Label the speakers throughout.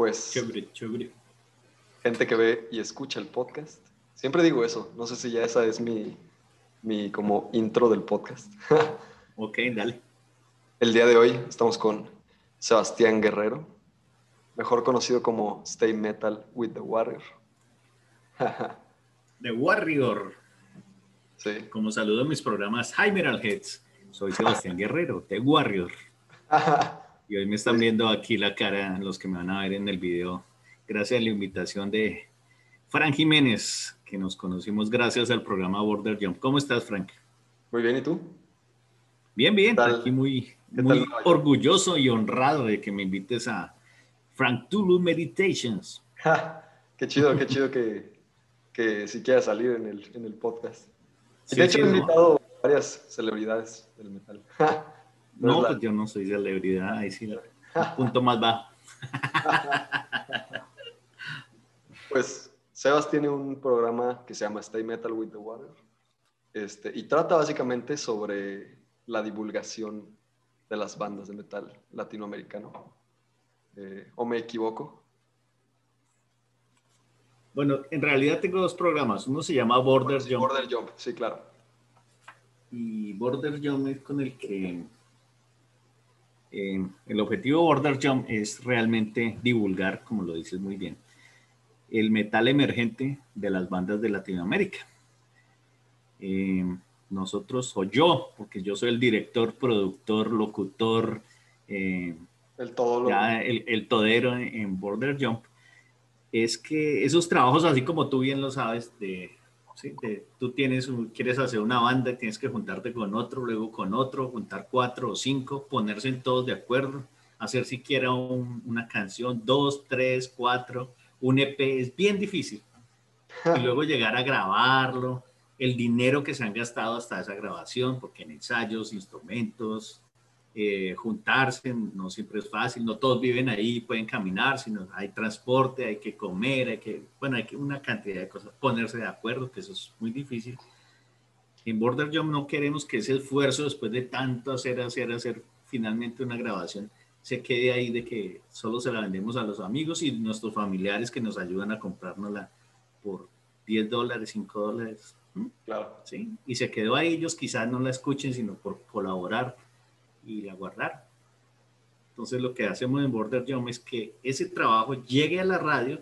Speaker 1: pues
Speaker 2: Chévere, chévere.
Speaker 1: gente que ve y escucha el podcast. Siempre digo eso, no sé si ya esa es mi, mi como intro del podcast.
Speaker 2: Ok, dale.
Speaker 1: El día de hoy estamos con Sebastián Guerrero, mejor conocido como Stay Metal with the Warrior.
Speaker 2: The Warrior.
Speaker 1: sí.
Speaker 2: Como saludo a mis programas Hi Heads. Soy Sebastián Guerrero, The Warrior. Y hoy me están viendo aquí la cara los que me van a ver en el video. Gracias a la invitación de Frank Jiménez, que nos conocimos gracias al programa Border Jump. ¿Cómo estás, Frank?
Speaker 1: Muy bien, ¿y tú?
Speaker 2: Bien, bien. Aquí muy, orgulloso y honrado de que me invites a Frank Tulu Meditations.
Speaker 1: qué chido, qué chido que, que si quieras salir en el, en el podcast.
Speaker 2: Sí,
Speaker 1: de hecho he
Speaker 2: ¿no?
Speaker 1: invitado a varias celebridades del metal.
Speaker 2: No,
Speaker 1: es la-
Speaker 2: pues yo no soy celebridad, ahí sí, un punto más bajo.
Speaker 1: Pues Sebas tiene un programa que se llama Stay Metal with the Water este, y trata básicamente sobre la divulgación de las bandas de metal latinoamericano. Eh, ¿O me equivoco?
Speaker 2: Bueno, en realidad tengo dos programas. Uno se llama Border Jump
Speaker 1: Border Jump, sí, claro.
Speaker 2: y Border Jump es con el que eh, el objetivo de Border Jump es realmente divulgar, como lo dices muy bien, el metal emergente de las bandas de Latinoamérica. Eh, nosotros, o yo, porque yo soy el director, productor, locutor, eh,
Speaker 1: El todo lo...
Speaker 2: ya el, el todero en, en Border Jump, es que esos trabajos, así como tú bien lo sabes, de, ¿sí? de- tú tienes, un- quieres hacer una banda, tienes que juntarte con otro, luego con otro, juntar cuatro o cinco, ponerse en todos de acuerdo, hacer siquiera un- una canción, dos, tres, cuatro, un EP, es bien difícil. Y luego llegar a grabarlo, el dinero que se han gastado hasta esa grabación, porque en ensayos, instrumentos, eh, juntarse no siempre es fácil, no todos viven ahí, pueden caminar, sino hay transporte, hay que comer, hay que, bueno, hay que una cantidad de cosas, ponerse de acuerdo, que eso es muy difícil. En Border Jump no queremos que ese esfuerzo, después de tanto hacer, hacer, hacer, finalmente una grabación, se quede ahí de que solo se la vendemos a los amigos y nuestros familiares que nos ayudan a comprárnosla por 10 dólares, 5 dólares. ¿m?
Speaker 1: Claro.
Speaker 2: ¿sí? Y se quedó ahí, ellos quizás no la escuchen, sino por colaborar y la guardar. Entonces lo que hacemos en Border Jump es que ese trabajo llegue a la radio,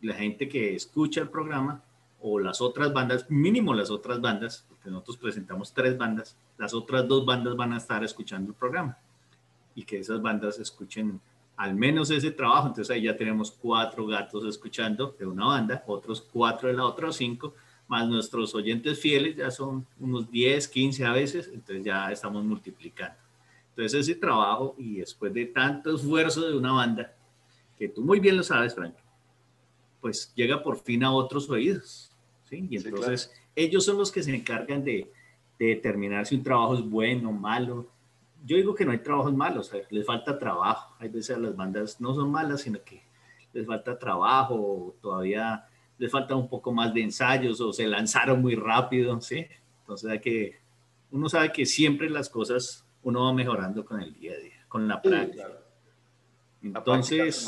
Speaker 2: la gente que escucha el programa o las otras bandas, mínimo las otras bandas, porque nosotros presentamos tres bandas, las otras dos bandas van a estar escuchando el programa y que esas bandas escuchen al menos ese trabajo. Entonces ahí ya tenemos cuatro gatos escuchando de una banda, otros cuatro de la otra o cinco, más nuestros oyentes fieles ya son unos 10, 15 a veces, entonces ya estamos multiplicando. Entonces ese trabajo y después de tanto esfuerzo de una banda, que tú muy bien lo sabes, Frank, pues llega por fin a otros oídos. ¿sí? Y
Speaker 1: Sí,
Speaker 2: entonces ellos son los que se encargan de, de determinar si un trabajo es bueno, malo. Yo digo que no hay trabajos malos, les falta trabajo. Hay veces las bandas no son malas, sino que les falta trabajo, o todavía les falta un poco más de ensayos o se lanzaron muy rápido, ¿sí? Entonces hay que, uno sabe que siempre las cosas uno va mejorando con el día a día, con la práctica.
Speaker 1: claro. La práctica
Speaker 2: Entonces,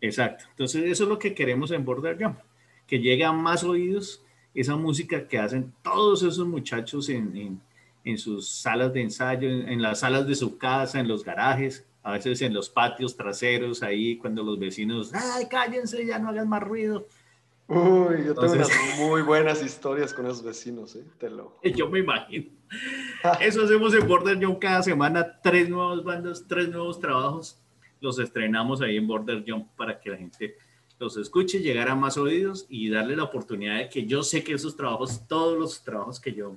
Speaker 2: exacto. Entonces eso es lo que queremos en Border Jump, que llegue a más oídos esa música que hacen todos esos muchachos en, en- en sus salas de ensayo, en, en las salas de su casa, en los garajes, a veces en los patios traseros, ahí cuando los vecinos, ay, cállense, ya no hagan más ruido.
Speaker 1: Uy, yo tengo unas muy buenas historias con esos vecinos, ¿eh? Te lo juro.
Speaker 2: Yo me imagino. Eso hacemos en Border Jump cada semana, tres nuevas bandas, tres nuevos trabajos. Los estrenamos ahí en Border Jump para que la gente los escuche, llegar a más oídos y darle la oportunidad de que yo sé que esos trabajos, todos los trabajos que yo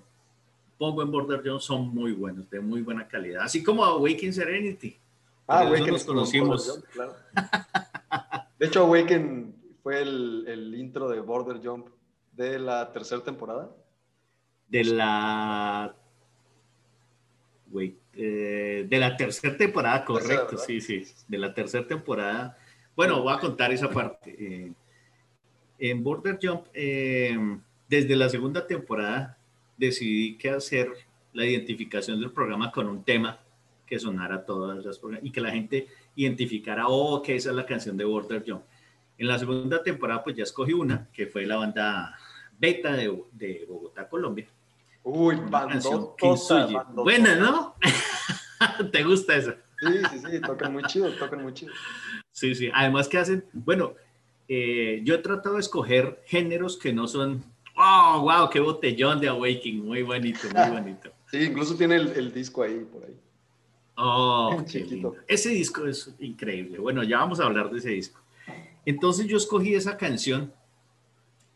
Speaker 2: pongo en Border Jump son muy buenos, de muy buena calidad. Así como Awaken Serenity.
Speaker 1: Ah, Awaken
Speaker 2: nos conocimos.
Speaker 1: Border Jump, claro. De hecho, Awaken fue el, el intro de Border Jump de la tercera temporada.
Speaker 2: De la... Wait, eh, de la tercera temporada, correcto, sí, sí, de la tercera temporada. Bueno, voy a contar esa parte. Eh, en Border Jump, eh, desde la segunda temporada, decidí que hacer la identificación del programa con un tema que sonara todas las y que la gente identificara, oh, que esa es la canción de Border Jump. En la segunda temporada, pues ya escogí una, que fue la banda Beta de, de Bogotá, Colombia.
Speaker 1: Uy, bandota,
Speaker 2: Buena, ¿no? ¿Te gusta esa?
Speaker 1: Sí, sí, sí, tocan muy chido, tocan muy chido.
Speaker 2: Sí, sí, además que hacen, bueno, eh, yo he tratado de escoger géneros que no son, oh, wow, qué botellón de Awakening, muy bonito, muy bonito.
Speaker 1: Sí, incluso tiene el, disco ahí, por ahí.
Speaker 2: Oh, qué lindo. Ese disco es increíble. Bueno, ya vamos a hablar de ese disco. Entonces yo escogí esa canción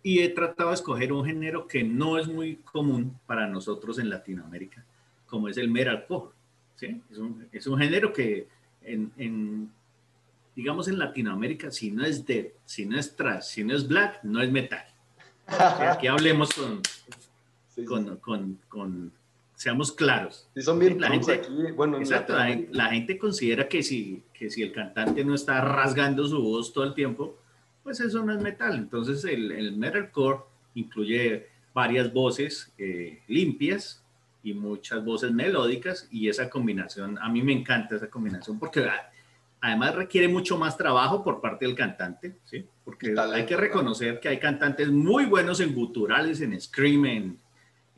Speaker 2: y he tratado de escoger un género que no es muy común para nosotros en Latinoamérica, como es el metalcore. ¿sí? Es, un, es un género que en, digamos en Latinoamérica, si no es dead, si no es trash, si no es black, no es metal. Aquí hablemos con, con, con, seamos claros.
Speaker 1: Si son bien la gente,
Speaker 2: aquí, bueno, exacto, la, gente considera que si, que si el cantante no está rasgando su voz todo el tiempo, pues eso no es metal. Entonces el, el metalcore incluye varias voces eh, limpias y muchas voces melódicas y esa combinación, a mí me encanta esa combinación porque además requiere mucho más trabajo por parte del cantante, ¿sí? Porque hay que reconocer que hay cantantes muy buenos en guturales, en scream, en,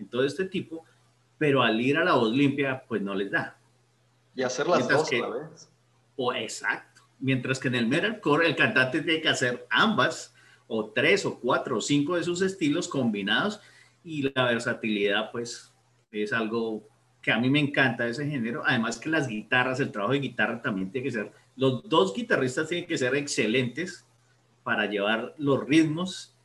Speaker 2: todo este tipo, pero al ir a la voz limpia, pues no les da.
Speaker 1: Y hacer las dos a la vez.
Speaker 2: O exacto. Mientras que en el metalcore el cantante tiene que hacer ambas, o tres, o cuatro, o cinco de sus estilos combinados, y la versatilidad, pues, es algo que a mí me encanta ese género. Además que las guitarras, el trabajo de guitarra también tiene que ser los dos guitarristas tienen que ser excelentes para llevar los ritmos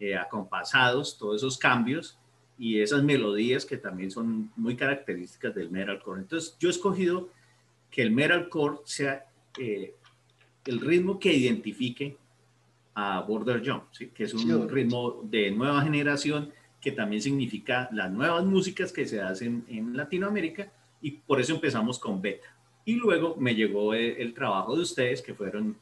Speaker 2: eh, acompasados, todos esos cambios y esas melodías que también son muy características del metalcore. Entonces, yo he escogido que el metalcore sea eh, el ritmo que identifique a Border Jump, ¿sí? que es un ritmo de nueva generación que también significa las nuevas músicas que se hacen en Latinoamérica y por eso empezamos con Beta. Y luego me llegó el, trabajo de ustedes, que fueron,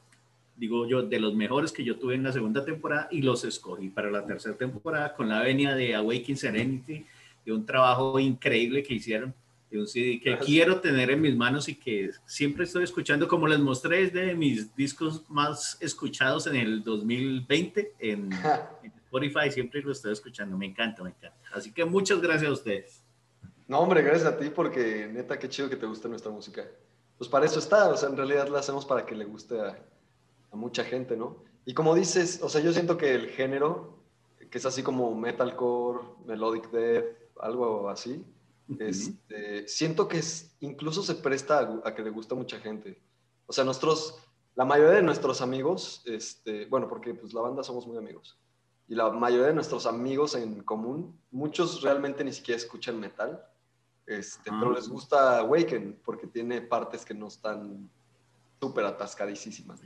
Speaker 2: digo yo, de los mejores que yo tuve en la segunda temporada y los escogí para la tercera temporada con la venia de Awakening Serenity, de un trabajo increíble que hicieron, de un CD que quiero tener en mis manos y que siempre estoy escuchando, como les mostré, es de mis discos más escuchados en el 2020 en, en Spotify, siempre lo estoy escuchando, me encanta, me encanta. Así que muchas gracias a ustedes.
Speaker 1: No, hombre, gracias a ti porque neta, qué chido que te gusta nuestra música pues para eso está, o sea, en realidad la hacemos para que le guste a, mucha gente, ¿no? Y como dices, o sea, yo siento que el género, que es así como metalcore, melodic death, algo así, este, siento que es, incluso se presta a, que le gusta a mucha gente. O sea, nosotros, la mayoría de nuestros amigos, este, bueno, porque pues la banda somos muy amigos, y la mayoría de nuestros amigos en común, muchos realmente ni siquiera escuchan metal, este, pero les gusta Awaken porque tiene partes que no están súper atascadísimas.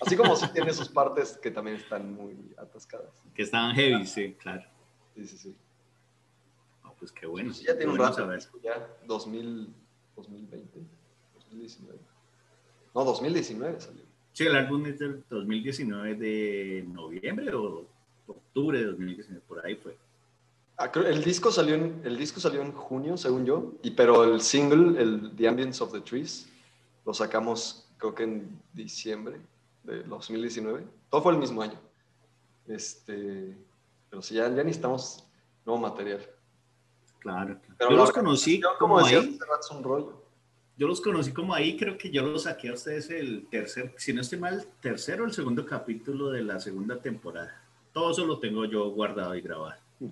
Speaker 1: Así como tiene sus partes que también están muy atascadas.
Speaker 2: Que están heavy, sí, claro.
Speaker 1: Sí, sí, sí.
Speaker 2: pues qué bueno.
Speaker 1: ya tiene un rato, ya 2000, 2020, 2019. No, 2019 salió.
Speaker 2: Sí, el álbum es del 2019 de noviembre o octubre de 2019, por ahí fue.
Speaker 1: Ah, el disco salió en, el disco salió en junio, según yo, y, pero el single, el The Ambience of the Trees, lo sacamos creo que en diciembre de 2019. Todo fue el mismo año. Este, pero si ya, ya necesitamos nuevo material.
Speaker 2: Claro. yo los conocí como, ahí.
Speaker 1: rollo.
Speaker 2: Yo los conocí como ahí, creo que yo los saqué a ustedes el tercer, si no estoy mal, tercero o el segundo capítulo de la segunda temporada. Todo eso lo tengo yo guardado y grabado. Mm.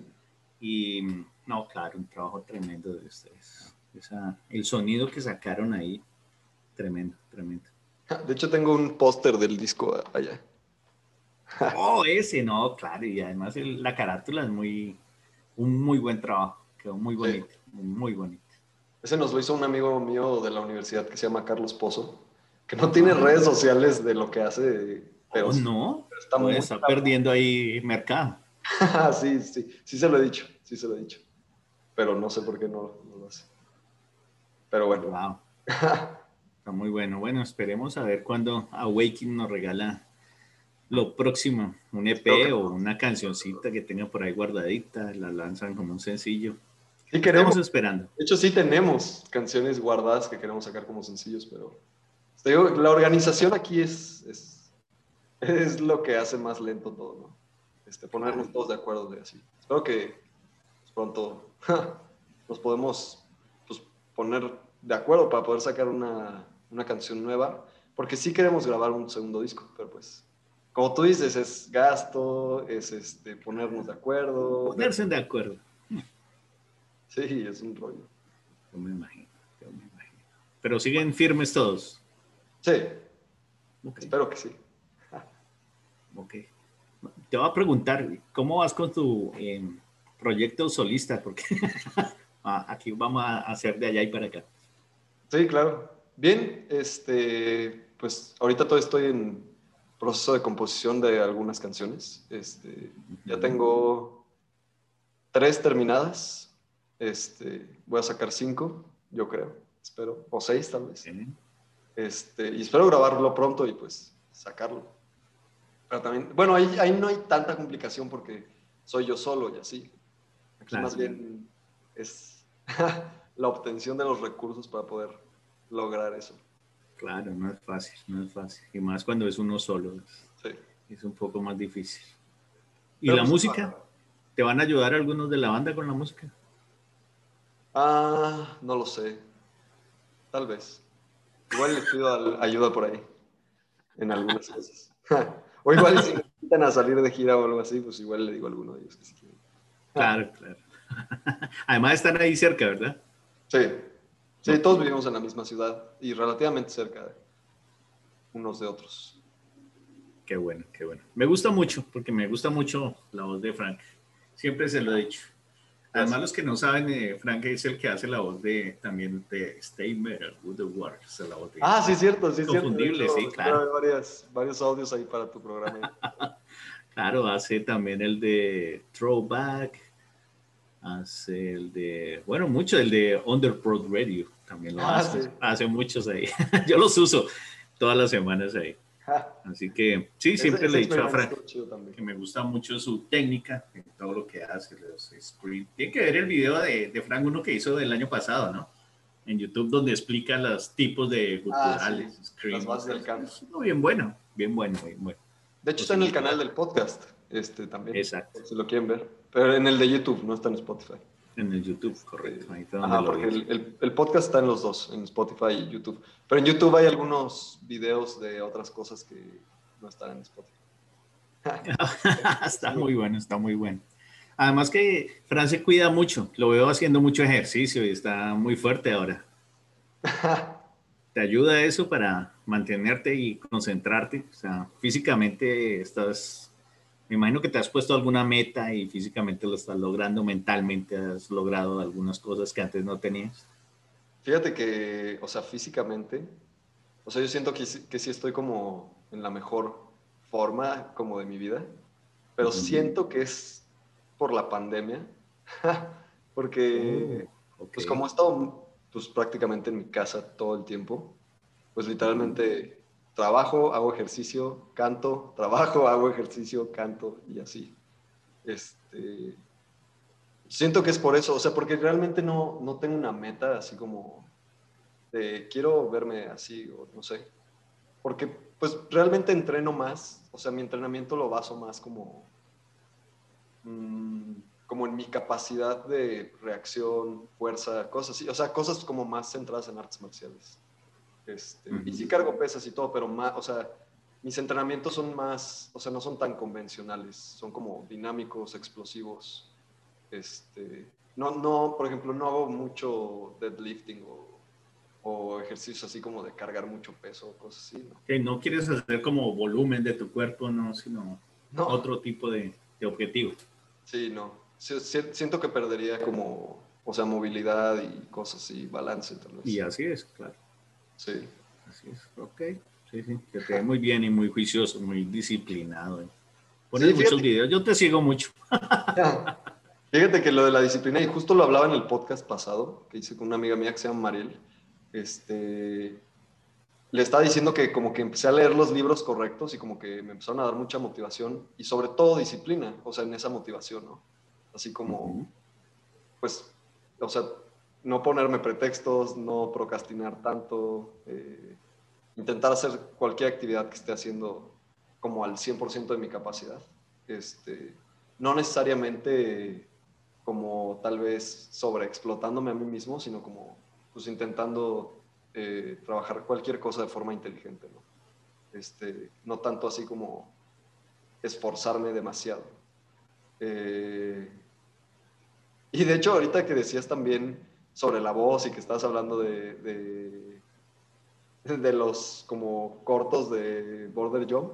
Speaker 2: Y no, claro, un trabajo tremendo de ustedes. el sonido que sacaron ahí, tremendo, tremendo.
Speaker 1: De hecho, tengo un póster del disco allá.
Speaker 2: Oh, ese, no, claro, y además la carátula es muy, un muy buen trabajo, quedó muy bonito, muy bonito.
Speaker 1: Ese nos lo hizo un amigo mío de la universidad que se llama Carlos Pozo, que no tiene redes sociales de lo que hace, pero,
Speaker 2: oh, no, está, muy, está perdiendo ahí mercado.
Speaker 1: sí, sí, sí se lo he dicho, sí se lo he dicho. Pero no sé por qué no, lo hace. Pero bueno.
Speaker 2: Wow. Está muy bueno. Bueno, esperemos a ver cuándo Awakening nos regala lo próximo, un EP o una cancioncita que tenga por ahí guardadita, la lanzan como un sencillo.
Speaker 1: Sí queremos.
Speaker 2: Estamos esperando.
Speaker 1: De hecho, sí tenemos canciones guardadas que queremos sacar como sencillos, pero te digo, la organización aquí es, es, es lo que hace más lento todo, ¿no? Este, ponernos todos de acuerdo de así. Espero que pues, pronto nos podemos pues, poner de acuerdo para poder sacar una, una canción nueva, porque sí queremos grabar un segundo disco, pero pues como tú dices, es gasto, es este, ponernos de acuerdo.
Speaker 2: Ponerse de acuerdo.
Speaker 1: Sí, es un rollo.
Speaker 2: Yo me imagino, yo me imagino. Pero siguen firmes todos.
Speaker 1: Sí, espero que sí.
Speaker 2: ok. Te voy a preguntar, ¿cómo vas con tu eh, proyecto solista? Porque ah, aquí vamos a hacer de allá y para acá.
Speaker 1: Sí, claro. Bien, este, pues ahorita todavía estoy en proceso de composición de algunas canciones. Este, ya tengo tres terminadas. Este, voy a sacar cinco, yo creo, espero, o seis tal vez. Este, y espero grabarlo pronto y pues sacarlo. Pero también, bueno, ahí, ahí no hay tanta complicación porque soy yo solo y así. Aquí
Speaker 2: Claro.
Speaker 1: más bien es la obtención de los recursos para poder lograr eso.
Speaker 2: Claro, no es fácil, no es fácil. Y más cuando es uno solo, es,
Speaker 1: Sí.
Speaker 2: es un poco más difícil. ¿Y
Speaker 1: Pero,
Speaker 2: la
Speaker 1: pues,
Speaker 2: música? ¿Te van a ayudar algunos de la banda con la música?
Speaker 1: Ah, no lo sé. Tal vez. Igual les pido ayuda por ahí. En algunas cosas. o igual si necesitan a salir de gira o algo así, pues igual le digo a alguno de ellos que si quieren.
Speaker 2: Claro, claro. Además están ahí cerca, ¿verdad?
Speaker 1: Sí. Sí, todos vivimos en la misma ciudad y relativamente cerca de unos de otros.
Speaker 2: Qué bueno, qué bueno. Me gusta mucho, porque me gusta mucho la voz de Frank. Siempre se lo he dicho. Además, los que no saben, eh, Frank es el que hace la voz de también de Metal with the la voz de-
Speaker 1: Ah, sí, cierto, sí, cierto.
Speaker 2: Confundible,
Speaker 1: hecho,
Speaker 2: sí, claro.
Speaker 1: hay varias- varios audios ahí para tu programa.
Speaker 2: Claro, hace también el de Throwback, hace el de, bueno, mucho el de Underprod Radio, también lo
Speaker 1: Ah,
Speaker 2: hace,
Speaker 1: sí.
Speaker 2: hace muchos ahí. Yo los uso todas las semanas ahí. Así que sí, siempre
Speaker 1: ese-
Speaker 2: le he dicho a Frank que me gusta mucho su técnica en todo lo que hace, los. Tiene que ver el video de, de Frank, uno que hizo del año pasado, ¿no? En YouTube, donde explica los tipos de guturales,
Speaker 1: Ah, sí, las bases del
Speaker 2: uno bien bueno, bien bueno, bien bueno.
Speaker 1: De hecho, está en el canal del podcast, este también.
Speaker 2: Exacto.
Speaker 1: Si lo quieren ver. Pero en el de YouTube, no está en Spotify.
Speaker 2: En el YouTube, correcto. Ahí donde
Speaker 1: Ajá, porque el, el- el podcast está en los dos, en Spotify y YouTube. Pero en YouTube hay algunos videos de otras cosas que no están en Spotify.
Speaker 2: está muy bueno, está muy bueno. Además que Fran se cuida mucho, lo veo haciendo mucho ejercicio y está muy fuerte ahora. ¿Te ayuda eso para mantenerte y concentrarte? O sea, físicamente estás, me imagino que te has puesto alguna meta y físicamente lo estás logrando, mentalmente has logrado algunas cosas que antes no tenías.
Speaker 1: Fíjate que, o sea, físicamente, o sea, yo siento que, que sí estoy como en la mejor forma como de mi vida, pero
Speaker 2: Ujú.
Speaker 1: siento que es por la pandemia, porque
Speaker 2: Ok.
Speaker 1: pues como he estado pues prácticamente en mi casa todo el tiempo, pues literalmente trabajo, hago ejercicio, canto, trabajo, hago ejercicio, canto y así. Este, siento que es por eso, o sea, porque realmente no, no tengo una meta así como de quiero verme así o no sé. Porque pues realmente entreno más, o sea, mi entrenamiento lo baso más como mm, como en mi capacidad de reacción, fuerza, cosas así, o sea, cosas como más centradas en artes marciales. Este, Y sí cargo pesas y todo, pero más, o sea, mis entrenamientos son más, o sea, no son tan convencionales, son como dinámicos, explosivos. Este, no, no, por ejemplo, no hago mucho deadlifting o, o ejercicios así como de cargar mucho peso, cosas así, ¿no?
Speaker 2: Que no quieres hacer como volumen de tu cuerpo, no, sino
Speaker 1: No,
Speaker 2: otro tipo de, de objetivo.
Speaker 1: sí, no. Siento que perdería como, o sea, movilidad y cosas así, balance tal vez.
Speaker 2: Y así es, claro.
Speaker 1: Sí.
Speaker 2: Así es, ok. Sí, sí, que te ve muy bien y muy juicioso, muy disciplinado. eh. Pones
Speaker 1: Sí,
Speaker 2: muchos videos, yo te sigo mucho.
Speaker 1: Fíjate que lo de la disciplina, y justo lo hablaba en el podcast pasado, que hice con una amiga mía que se llama Mariel, este, le estaba diciendo que como que empecé a leer los libros correctos y como que me empezaron a dar mucha motivación y sobre todo disciplina, o sea, en esa motivación, ¿no? Así como, pues, o sea, no ponerme pretextos, no procrastinar tanto, eh, intentar hacer cualquier actividad que esté haciendo como al 100% de mi capacidad. Este, no necesariamente como tal vez sobreexplotándome a mí mismo, sino como pues intentando eh, trabajar cualquier cosa de forma inteligente, ¿no? Este, no tanto así como esforzarme demasiado. Eh, y de hecho, ahorita que decías también sobre la voz y que estás hablando de, de, los como cortos de Border Jump,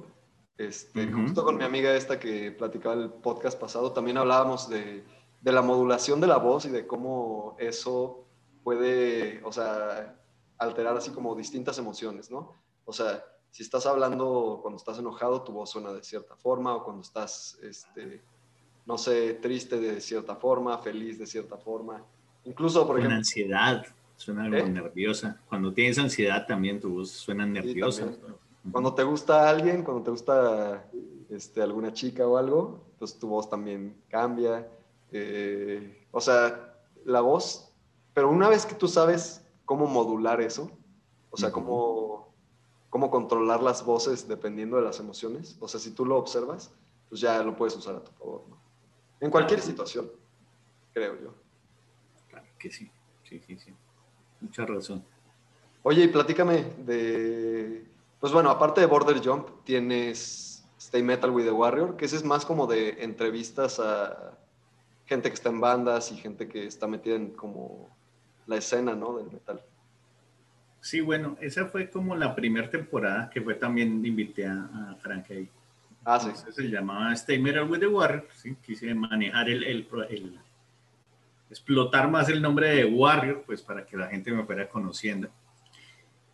Speaker 1: este, justo con mi amiga esta que platicaba el podcast pasado, también hablábamos de, de, la modulación de la voz y de cómo eso puede, o sea, alterar así como distintas emociones, ¿no? O sea, si estás hablando cuando estás enojado, tu voz suena de cierta forma, o cuando estás, este, no sé, triste de cierta forma, feliz de cierta forma. Incluso, por ejemplo...
Speaker 2: ansiedad, suena algo ¿Eh? nerviosa. Cuando tienes ansiedad también tu voz suena nerviosa.
Speaker 1: cuando te gusta alguien, cuando te gusta este, alguna chica o algo, pues tu voz también cambia. Eh, o sea, la voz, pero una vez que tú sabes cómo modular eso, o sea, cómo, cómo controlar las voces dependiendo de las emociones, o sea, si tú lo observas, pues ya lo puedes usar a tu favor, ¿no? En cualquier situación, creo yo.
Speaker 2: Que sí, sí, sí, sí. Mucha razón.
Speaker 1: Oye, y platícame de, pues bueno, aparte de Border Jump, tienes Stay Metal with the Warrior, que ese es más como de entrevistas a gente que está en bandas y gente que está metida en como la escena, ¿no? Del metal.
Speaker 2: Sí, bueno, esa fue como la primera temporada que fue también invité a, a Frank ahí.
Speaker 1: Ah, sí.
Speaker 2: se llamaba Stay Metal with the Warrior. ¿sí? Quise manejar el, el, explotar más el nombre de Warrior, pues para que la gente me fuera conociendo.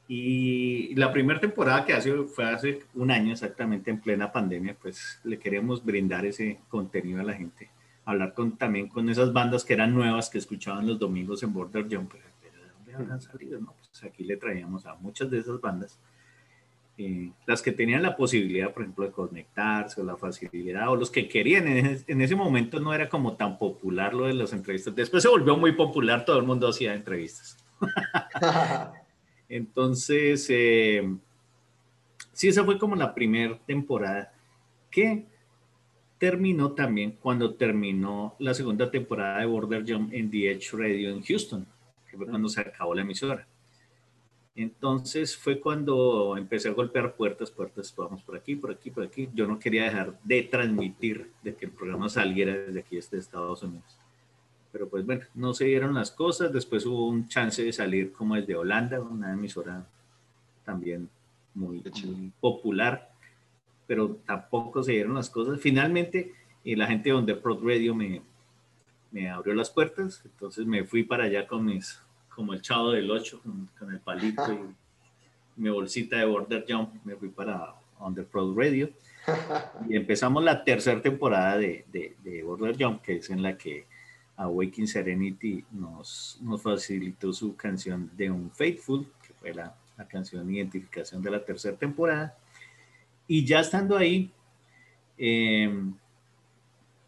Speaker 2: Y la primera temporada que hace, fue hace un año exactamente en plena pandemia, pues le queremos brindar ese contenido a la gente. Hablar con, también con esas bandas que eran nuevas que escuchaban los domingos en Border Jumper. ¿De dónde habrán salido? No, pues aquí le traíamos a muchas de esas bandas eh, las que tenían la posibilidad, por ejemplo, de conectarse o la facilidad, o los que querían, en ese, momento no era como tan popular lo de las entrevistas. Después se volvió muy popular, todo el mundo hacía entrevistas. Entonces, eh, sí, esa fue como la primera temporada que terminó también cuando terminó la segunda temporada de Border Jump en The Edge Radio en Houston, que fue cuando se acabó la emisora. Entonces fue cuando empecé a golpear puertas, puertas, vamos por aquí, por aquí, por aquí. Yo no quería dejar de transmitir, de que el programa saliera desde aquí, desde Estados Unidos. Pero pues bueno, no se dieron las cosas. Después hubo un chance de salir como desde Holanda, una emisora también muy, popular, pero tampoco se dieron las cosas. Finalmente, y la gente de Underprod Radio me, me abrió las puertas, entonces me fui para allá con mis como el chavo del 8 con, el palito y mi bolsita de Border Jump, me fui para Underprod Radio y empezamos la tercera temporada de, de, Border Jump, que es en la que Awakening Serenity nos, nos facilitó su canción de un Faithful, que fue la, la canción de identificación de la tercera temporada. Y ya estando ahí, em,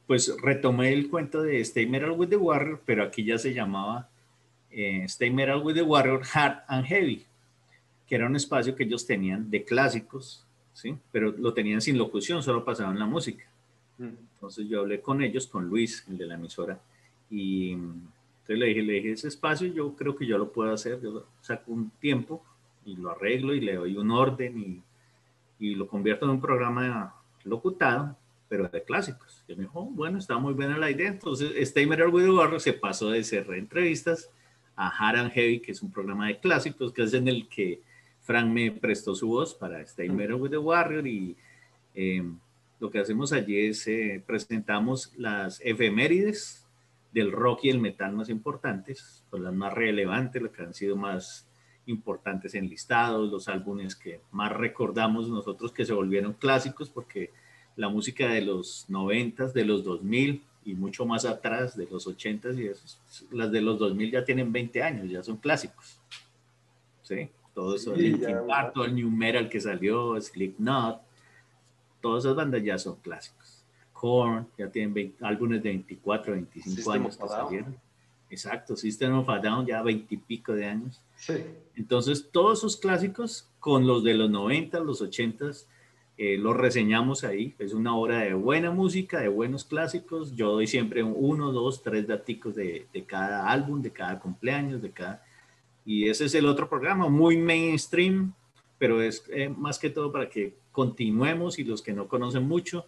Speaker 2: pues retomé el cuento de Stay Metal with the Warrior, pero aquí ya se llamaba eh, Stay Metal with the Warrior Hard and Heavy, que era un espacio que ellos tenían de clásicos, ¿sí? pero lo tenían sin locución, solo pasaban la música. Mm. Entonces yo hablé con ellos, con Luis, el de la emisora, y entonces le dije, le dije, ese espacio yo creo que yo lo puedo hacer, yo saco un tiempo y lo arreglo y le doy un orden y, y lo convierto en un programa locutado, pero de clásicos. Y me dijo, oh, bueno, está muy buena la idea. Entonces, with the Warrior se pasó de ser entrevistas a Hard and Heavy, que es un programa de clásicos, que es en el que Frank me prestó su voz para Stay Metal with the Warrior y em, lo que hacemos allí es eh, presentamos las efemérides del rock y el metal más importantes, pues las más relevantes, las que han sido más importantes en listados, los álbumes que más recordamos nosotros que se volvieron clásicos porque la música de los 90, de los 2000, y mucho más atrás de los 80s y esos, las de los 2000 ya tienen 20 años, ya son clásicos. ¿Sí? Todo eso, el todo el New Metal que salió, Slipknot, todas esas bandas ya son clásicos. Korn, ya tienen álbumes de 24, 25 años que salieron. Exacto, System of a Down ya veintipico de años.
Speaker 1: Sí.
Speaker 2: Entonces, todos sus clásicos, con los de los 90, los 80, eh, los reseñamos ahí. Es una obra de buena música, de buenos clásicos. Yo doy siempre uno, dos, tres daticos de, de cada álbum, de cada cumpleaños, de cada... Y ese es el otro programa, muy mainstream, pero es eh, más que todo para que continuemos y los que no conocen mucho,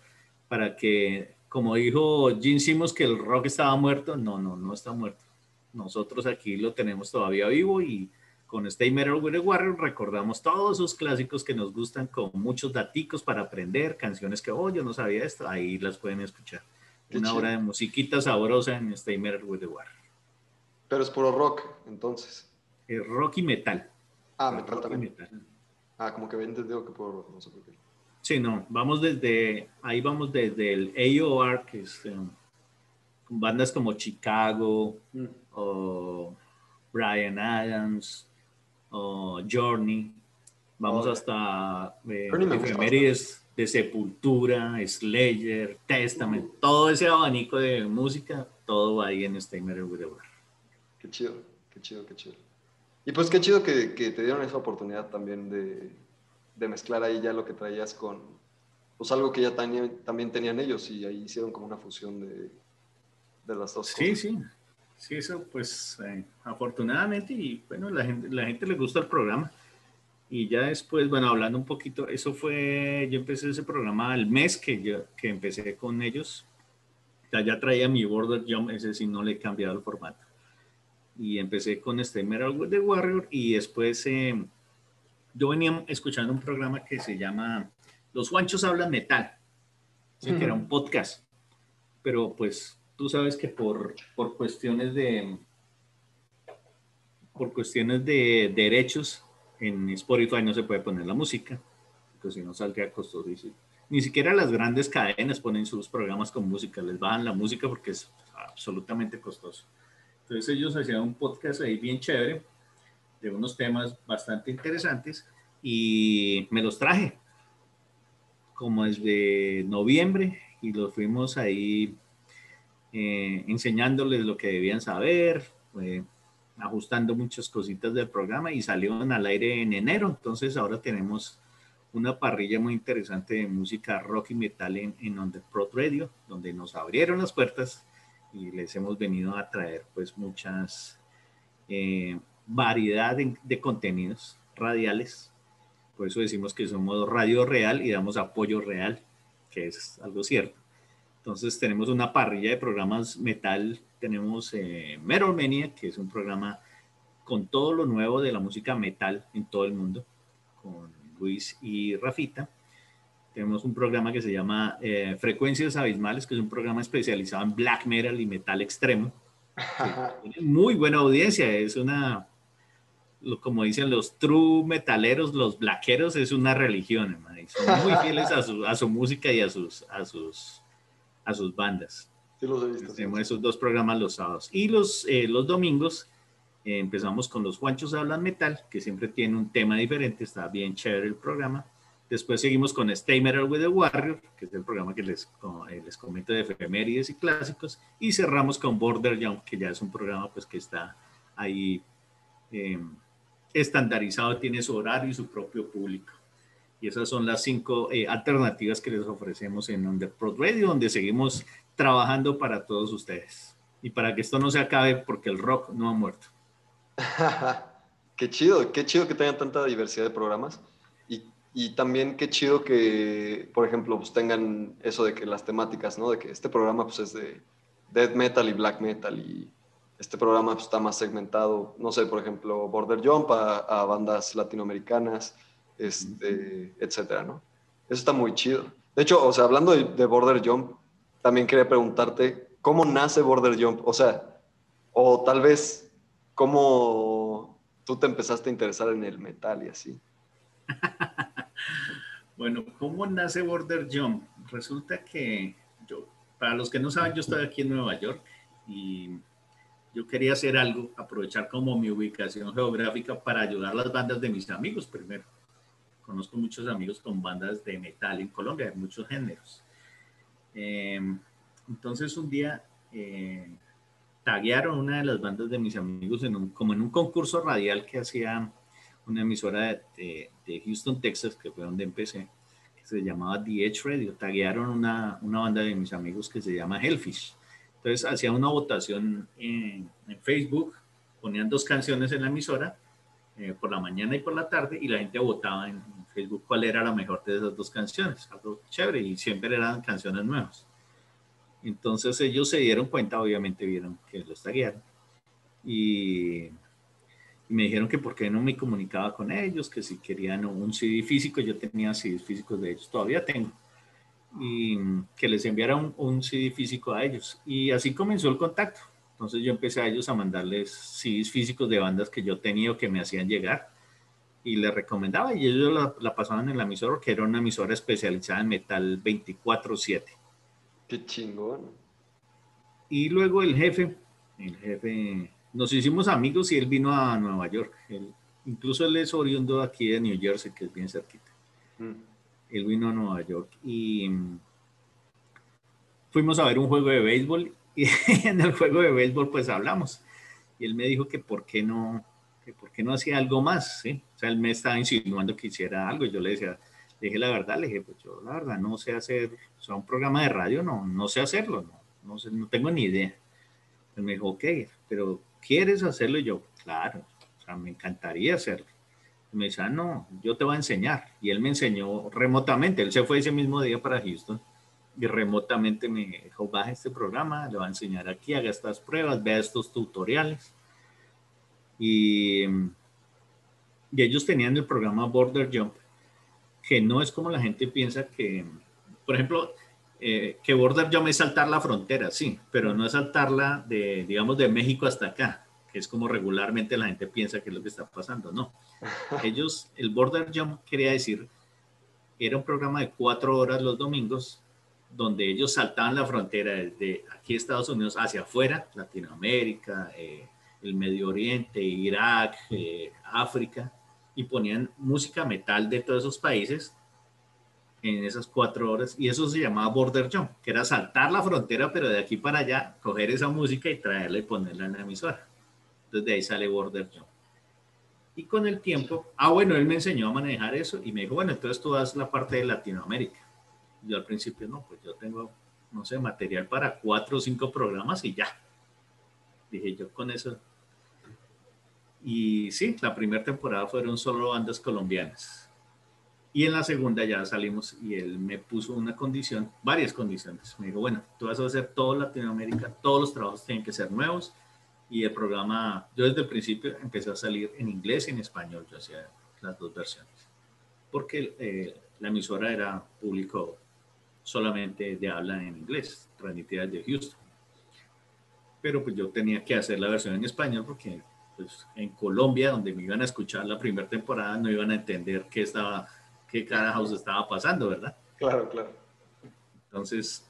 Speaker 2: para que, como dijo Gene Simmons, que el rock estaba muerto, no, no, no está muerto. Nosotros aquí lo tenemos todavía vivo y con Stay Metal with the Warrior recordamos todos esos clásicos que nos gustan con muchos daticos para aprender, canciones que, oh, yo no sabía esto, ahí las pueden escuchar. Una hora de musiquita sabrosa en Stay Metal with the Warrior.
Speaker 1: Pero es puro rock, entonces.
Speaker 2: rock y metal.
Speaker 1: Ah, metal también. Ah, como que había entendido que puro rock, no sé por qué.
Speaker 2: Sí, no, vamos desde, ahí vamos desde el AOR, que es um, bandas como Chicago, mm. o Brian Adams, Journey. Vamos hasta eh, efemérides de Sepultura, Slayer, Testament, todo ese abanico de música, todo ahí en Steimer
Speaker 1: Qué chido, qué chido, qué chido. Y pues qué chido que, que te dieron esa oportunidad también de, de, mezclar ahí ya lo que traías con, pues algo que ya también tenían ellos y ahí hicieron como una fusión de, de las dos
Speaker 2: sí, cosas. Sí, sí. Eso pues eh, afortunadamente y bueno, la gente, la gente le gusta el programa. Y ya después, bueno, hablando un poquito, eso fue, yo empecé ese programa al mes que, yo, que empecé con ellos. Ya, ya traía mi Border Jump, ese sí no le he cambiado el formato. Y empecé con este Emerald de Warrior y después eh, yo venía escuchando un programa que se llama Los Juanchos Hablan Metal, que era un podcast. Pero pues tú sabes que por, por cuestiones de por cuestiones de derechos en Spotify no se puede poner la música, porque si no saldría costoso. Ni siquiera las grandes cadenas ponen sus programas con música, les bajan la música porque es absolutamente costoso. Entonces ellos hacían un podcast ahí bien chévere, de unos temas bastante interesantes, y me los traje como desde noviembre y los fuimos ahí eh, enseñándoles lo que debían saber, eh, ajustando muchas cositas del programa y salieron al aire en enero. Entonces ahora tenemos una parrilla muy interesante de música rock y metal en, en On The Pro Radio, donde nos abrieron las puertas y les hemos venido a traer pues muchas eh, variedad de, de, contenidos radiales. Por eso decimos que somos radio real y damos apoyo real, que es algo cierto. Entonces tenemos una parrilla de programas metal. Tenemos eh, que es un programa con todo lo nuevo de la música metal en todo el mundo, con Luis y Rafita. Tenemos un programa que se llama eh, Frecuencias Abismales, que es un programa especializado en black metal y metal extremo. Tiene muy buena audiencia, es una, como dicen los true metaleros, los blackeros, es una religión, son muy fieles a su, a su música y a sus, a sus a sus bandas.
Speaker 1: Sí, los he visto.
Speaker 2: Tenemos esos dos programas los sábados. Y los, eh, los domingos eh, empezamos con los Juanchos Hablan Metal, que siempre tiene un tema diferente, está bien chévere el programa. Después seguimos con Stay Metal with the Warrior, que es el programa que les, eh, les comento de efemérides y clásicos. Y cerramos con Border Jump, que ya es un programa pues, que está ahí estandarizado, tiene su horario y su propio público. Y esas son las cinco eh, alternativas que les ofrecemos en Underprod Radio, donde seguimos trabajando para todos ustedes. Y para que esto no se acabe, porque el rock no ha muerto.
Speaker 1: qué chido, qué chido que tengan tanta diversidad de programas. Y, y también qué chido que, por ejemplo, pues tengan eso de que las temáticas, ¿no? De que este programa pues es de death metal y black metal y este programa pues, está más segmentado, no sé, por ejemplo, Border Jump a, a bandas latinoamericanas este, etcétera, ¿no? Eso está muy chido. De hecho, o sea, hablando de, Border Jump, también quería preguntarte, ¿cómo nace Border Jump? O sea, o tal vez, ¿cómo tú te empezaste a interesar en el metal y así?
Speaker 2: bueno, ¿cómo nace Border Jump? Resulta que yo, para los que no saben, yo estoy aquí en Nueva York y yo quería hacer algo, aprovechar como mi ubicación geográfica para ayudar a las bandas de mis amigos primero conozco muchos amigos con bandas de metal en Colombia, de muchos géneros. Em, entonces un día eh, taguearon una de las bandas de mis amigos en un, como en un concurso radial que hacía una emisora de, de, Houston, Texas, que fue donde empecé, que se llamaba The Edge Radio. Taguearon una, una banda de mis amigos que se llama Hellfish. Entonces hacía una votación en, en Facebook, ponían dos canciones en la emisora, eh, por la mañana y por la tarde, y la gente votaba en, Facebook cuál era la mejor de esas dos canciones. Algo chévere, y siempre eran canciones nuevas. Entonces ellos se dieron cuenta, obviamente vieron que los taguearon. Y y me dijeron que por qué no me comunicaba con ellos, que si querían un CD físico, yo tenía CDs físicos de ellos, todavía tengo, y que les enviara un, un, CD físico a ellos. Y así comenzó el contacto. Entonces yo empecé a ellos a mandarles CDs físicos de bandas que yo tenía o que me hacían llegar y les recomendaba y ellos la, la pasaban en la emisora, que era una emisora especializada en metal 24/7.
Speaker 1: Qué chingón.
Speaker 2: Y luego el jefe, el jefe nos hicimos amigos y él vino a Nueva York. incluso él es oriundo aquí de New Jersey, que es bien cerquita. Mm. Él vino a Nueva York y mm, fuimos a ver un juego de béisbol y en el juego de béisbol pues hablamos. Y él me dijo que por qué no, que por qué no hacía algo más, ¿sí? O sea, él me estaba insinuando que hiciera algo y yo le decía, le dije la verdad, le dije, pues yo la verdad no sé hacer, o sea, un programa de radio no, no sé hacerlo, no, no, sé, no tengo ni idea. Él me dijo, ok, pero ¿quieres hacerlo? Y yo, claro, o sea, me encantaría hacerlo. Y me dice, ah, no, yo te voy a enseñar. Y él me enseñó remotamente, él se fue ese mismo día para Houston y remotamente me dijo, baja este programa, le va a enseñar aquí, haga estas pruebas, vea estos tutoriales. Y, y ellos tenían el programa Border Jump, que no es como la gente piensa que, por ejemplo, eh, que border jump es saltar la frontera, sí, pero no es saltarla de, digamos, de México hasta acá, que es como regularmente la gente piensa que es lo que está pasando, no. Ellos, el border jump quería decir, era un programa de cuatro horas los domingos, donde ellos saltaban la frontera desde aquí Estados Unidos hacia afuera, Latinoamérica, eh, el Medio Oriente, Irak, eh, África, y ponían música metal de todos esos países en esas cuatro horas y eso se llamaba border jump, que era saltar la frontera, pero de aquí para allá, coger esa música y traerla y ponerla en la emisora. Entonces de ahí sale border jump. Y con el tiempo, ah, bueno, él me enseñó a manejar eso y me dijo, bueno, entonces tú das la parte de Latinoamérica. Yo al principio, no, pues yo tengo, no sé, material para cuatro o cinco programas y ya. Dije yo con eso. Y sí, la primera temporada fueron solo bandas colombianas y en la segunda ya salimos y él me puso una condición, varias condiciones. Me dijo, bueno, tú vas a hacer todo Latinoamérica, todos los trabajos tienen que ser nuevos. Y el programa, yo desde el principio empecé a salir en inglés y en español, yo hacía las dos versiones. Porque eh, la emisora era público solamente de habla en inglés, transmitida desde Houston. Pero pues yo tenía que hacer la versión en español porque pues, en Colombia, donde me iban a escuchar la primera temporada, no iban a entender qué estaba qué carajos estaba pasando, ¿verdad?
Speaker 1: Claro, claro.
Speaker 2: Entonces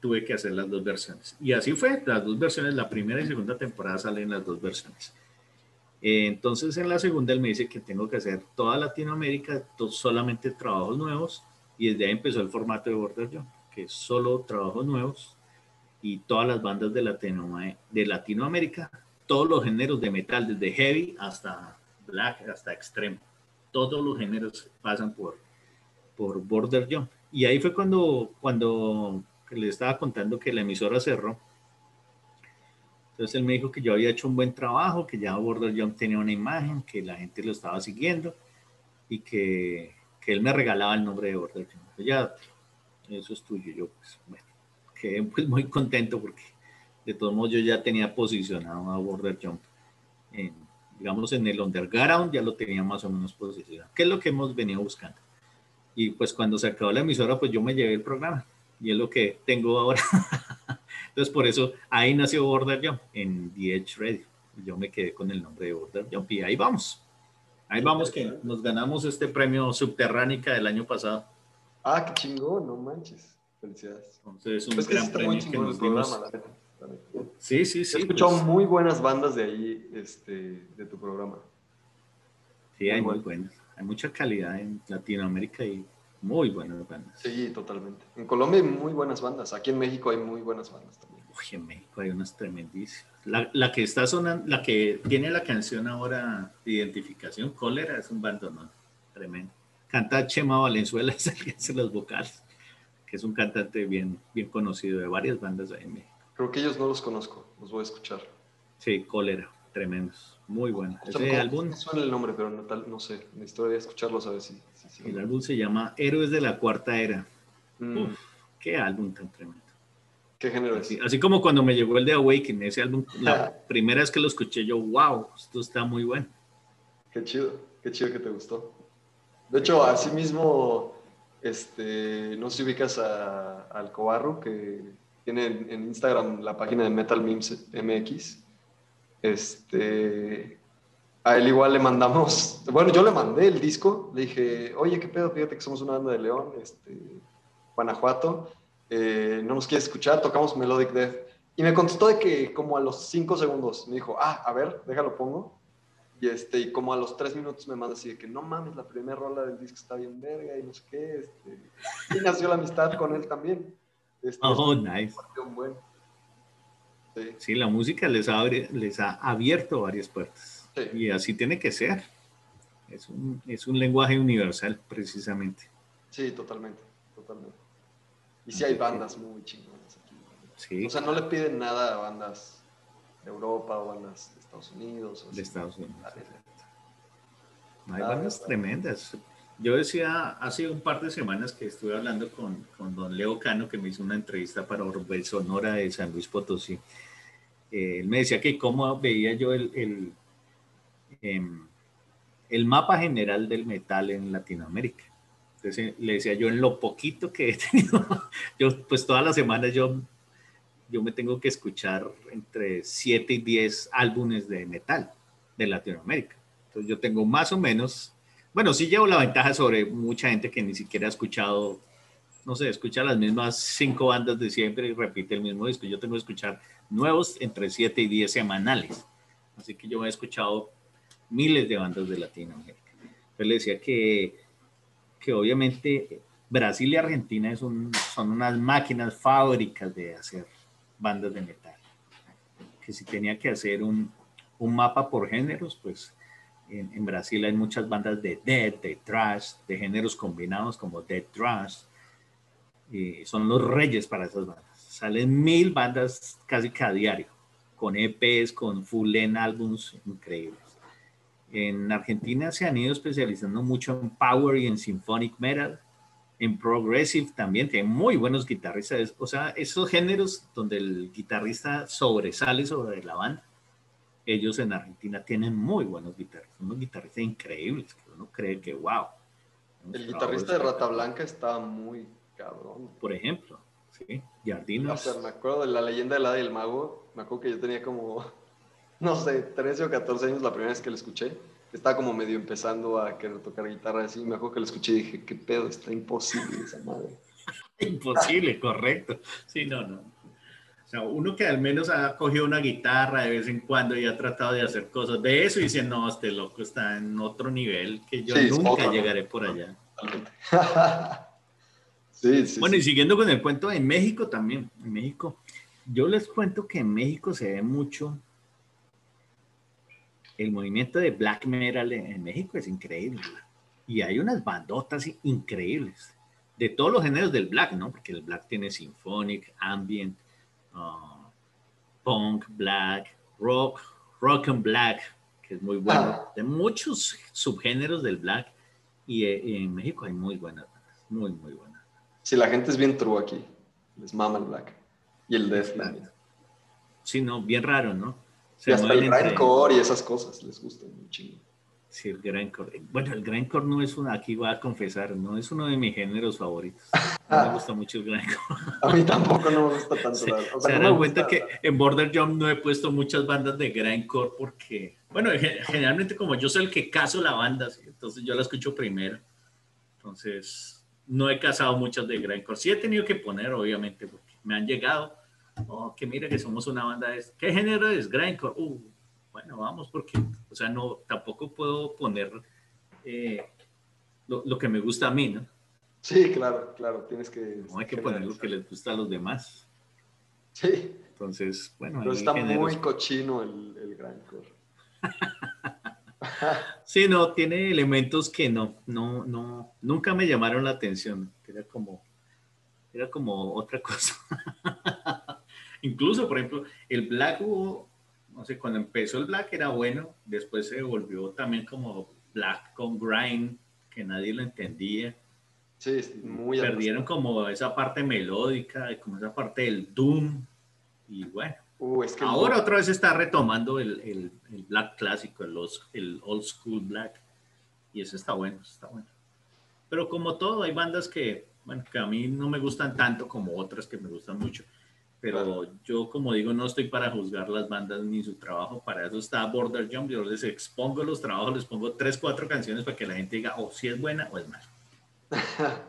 Speaker 2: tuve que hacer las dos versiones. Y así fue, las dos versiones, la primera y segunda temporada salen las dos versiones. Eh, entonces en la segunda él me dice que tengo que hacer toda Latinoamérica, solamente trabajos nuevos, y desde ahí empezó el formato de Border Jump, que es solo trabajos nuevos y todas las bandas de, Latino, de Latinoamérica, todos los géneros de metal, desde heavy hasta black, hasta extremo todos los géneros pasan por, por Border Jump. Y ahí fue cuando, cuando le estaba contando que la emisora cerró. Entonces él me dijo que yo había hecho un buen trabajo, que ya Border Jump tenía una imagen, que la gente lo estaba siguiendo y que, que él me regalaba el nombre de Border Jump. ya, eso es tuyo. Yo, pues, bueno, quedé pues, muy contento porque de todos modos yo ya tenía posicionado a Border Jump en, digamos, en el underground ya lo tenía más o menos posicionado, ¿Qué es lo que hemos venido buscando. Y pues cuando se acabó la emisora, pues yo me llevé el programa y es lo que tengo ahora. Entonces por eso ahí nació Border Jump en The Edge Radio. Yo me quedé con el nombre de Border Jump y ahí vamos. Ahí vamos que nos ganamos este premio Subterránica del año pasado.
Speaker 1: Ah, qué chingón, no manches. Felicidades.
Speaker 2: Entonces es un pues gran premio que nos dimos. Sí, sí, sí.
Speaker 1: He escuchado pues. muy buenas bandas de ahí, este, de tu programa.
Speaker 2: Sí, hay muy, buenas. Hay mucha calidad en Latinoamérica y muy buenas bandas.
Speaker 1: Sí, totalmente. En Colombia hay muy buenas bandas. Aquí en México hay muy buenas bandas también.
Speaker 2: Uy, en México hay unas tremendísimas. La, la, que está sonando, la que tiene la canción ahora de identificación, Cólera, es un bandonón tremendo. Canta Chema Valenzuela, es el que hace los vocales, que es un cantante bien, bien conocido de varias bandas ahí en México.
Speaker 1: Creo que ellos no los conozco, los voy a escuchar.
Speaker 2: Sí, Cólera, tremendos, muy bueno. Ese álbum...
Speaker 1: Suena el nombre, pero no, tal, no sé, necesito escucharlos a ver si... si,
Speaker 2: el álbum se llama Héroes de la Cuarta Era. Mm. Uf, qué álbum tan tremendo.
Speaker 1: ¿Qué género
Speaker 2: así, es? Así como cuando me llegó el de Awakening, ese álbum, la primera vez que lo escuché yo, wow, esto está muy bueno.
Speaker 1: Qué chido, qué chido que te gustó. De hecho, así mismo, este, no sé si ubicas a, al Cobarro, que tiene en, Instagram la página de Metal Memes MX. Este, a él igual le mandamos, bueno, yo le mandé el disco, le dije, oye, qué pedo, fíjate que somos una banda de León, este, Guanajuato eh, no nos quiere escuchar, tocamos Melodic Death. Y me contestó de que como a los cinco segundos me dijo, ah, a ver, déjalo pongo. Y, este, y como a los tres minutos me manda así de que no mames, la primera rola del disco está bien verga y no sé qué. Este, y nació la amistad con él también.
Speaker 2: Este, oh, nice. Sí. la música les ha, les ha abierto varias puertas. Y así tiene que ser. Es un, es un lenguaje universal, precisamente.
Speaker 1: Sí, totalmente, totalmente. Y sí hay bandas muy chingonas aquí. O sea, no le piden nada a bandas de Europa o bandas de Estados Unidos.
Speaker 2: de Estados Unidos. Hay bandas tremendas. Yo decía hace un par de semanas que estuve hablando con, con don Leo Cano, que me hizo una entrevista para Orbe Sonora de San Luis Potosí. Eh, él me decía que cómo veía yo el, el, em, el mapa general del metal en Latinoamérica. Entonces le decía yo en lo poquito que he tenido, yo pues todas las semanas yo, yo me tengo que escuchar entre 7 y 10 álbumes de metal de Latinoamérica. Entonces yo tengo más o menos, bueno, sí llevo la ventaja sobre mucha gente que ni siquiera ha escuchado, no sé, escucha las mismas cinco bandas de siempre y repite el mismo disco. Yo tengo que escuchar nuevos entre 7 y 10 semanales. Así que yo he escuchado miles de bandas de Latinoamérica. Entonces le decía que que obviamente Brasil y Argentina son unas máquinas fábricas de hacer bandas de metal. Que si tenía que hacer un, un mapa por géneros, pues en, en, Brasil hay muchas bandas de death, de thrash, de géneros combinados como death thrash. Y son los reyes para esas bandas. Salen mil bandas casi cada diario, con EPs, con full length álbums increíbles. En Argentina se han ido especializando mucho en power y en symphonic metal, en progressive también, tienen muy buenos guitarristas, o sea, esos géneros donde el guitarrista sobresale sobre la banda, ellos en Argentina tienen muy buenos guitarristas, unos guitarristas increíbles, que uno cree que wow.
Speaker 1: El guitarrista de Rata Blanca está muy cabrón.
Speaker 2: Por ejemplo, sí, Jardinos.
Speaker 1: O sea, me acuerdo de la leyenda del hada y el mago, me acuerdo que yo tenía como no sé, 13 o 14 años la primera vez que lo escuché. Estaba como medio empezando a querer tocar guitarra así. Me acuerdo que lo escuché y dije, ¿qué pedo? Está imposible esa madre.
Speaker 2: Imposible, correcto. Sí, no, no. O sea, uno que al menos ha cogido una guitarra de vez en cuando y ha tratado de hacer cosas de eso y dice, no, este loco está en otro nivel que yo nunca llegaré por allá. sí, sí, bueno, y siguiendo con el cuento de México también, en México, yo les cuento que en México se ve mucho el movimiento de black metal en, México es increíble. Y hay unas bandotas increíbles de todos los géneros del black, ¿no? Porque el black tiene symphonic, ambient, uh, punk, black, rock, rock and black, que es muy bueno, ah. de muchos subgéneros del black. Y, eh, en México hay muy buenas muy, muy buenas.
Speaker 1: Sí, la gente es bien true aquí. Les mama el black. Y el death metal.
Speaker 2: Sí, no, bien raro, ¿no?
Speaker 1: y hasta el grindcore y esas cosas les gustan mucho.
Speaker 2: Sí, el grindcore. Bueno, el grindcore no es una, aquí voy a confesar, no es uno de mis géneros favoritos. No me gusta mucho el grindcore.
Speaker 1: A mí tampoco no me gusta tanto.
Speaker 2: O sea, se dan cuenta que en Border Jump no he puesto muchas bandas de grindcore porque, bueno, generalmente como yo soy el que caso la banda, entonces yo la escucho primero. Entonces, no he casado muchas de grindcore. Sí he tenido que poner, obviamente, porque me han llegado oh, que mira que somos una banda de... ¿Qué género es? Grindcore. Uh, bueno, vamos, porque, o sea, no, tampoco puedo poner eh, lo, que me gusta a mí, ¿no?
Speaker 1: Sí, claro, claro, tienes que...
Speaker 2: No hay que poner lo que les gusta a los demás.
Speaker 1: Sí.
Speaker 2: Entonces, bueno.
Speaker 1: Pero está muy cochino el, el grindcore.
Speaker 2: sí, no, tiene elementos que no, no, no, nunca me llamaron la atención. Era como, era como otra cosa. Incluso, por ejemplo, el black no sé, cuando empezó el black era bueno, después se volvió también como black con grind, que nadie lo entendía.
Speaker 1: Sí, muy
Speaker 2: Perdieron como esa parte melódica, como esa parte del doom, y bueno.
Speaker 1: Uh,
Speaker 2: ahora otra vez está retomando el, el, el black clásico, el, el old school black, y eso está bueno, está bueno. Pero como todo, hay bandas que, bueno, que a mí no me gustan tanto como otras que me gustan mucho. Pero yo, como digo, no estoy para juzgar las bandas ni su trabajo. Para eso está Border Jump. Yo les expongo los trabajos, les pongo tres, cuatro canciones para que la gente diga, oh, si es buena o es mala.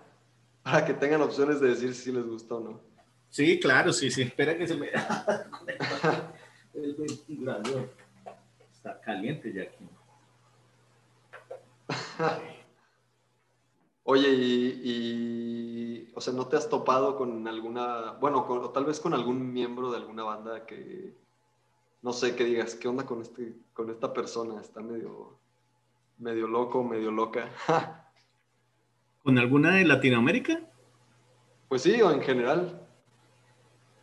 Speaker 1: para que tengan opciones de decir si les gustó o no.
Speaker 2: Sí, claro, sí, sí. Espera que se me... el ventilador. Está caliente ya aquí.
Speaker 1: Oye, y, o sea, ¿no te has topado con alguna, bueno, tal vez con algún miembro de alguna banda que, no sé, que digas, ¿qué onda con, este, con esta persona? Está medio, medio loco, medio loca.
Speaker 2: ¿Con alguna de Latinoamérica?
Speaker 1: Pues sí, o en general.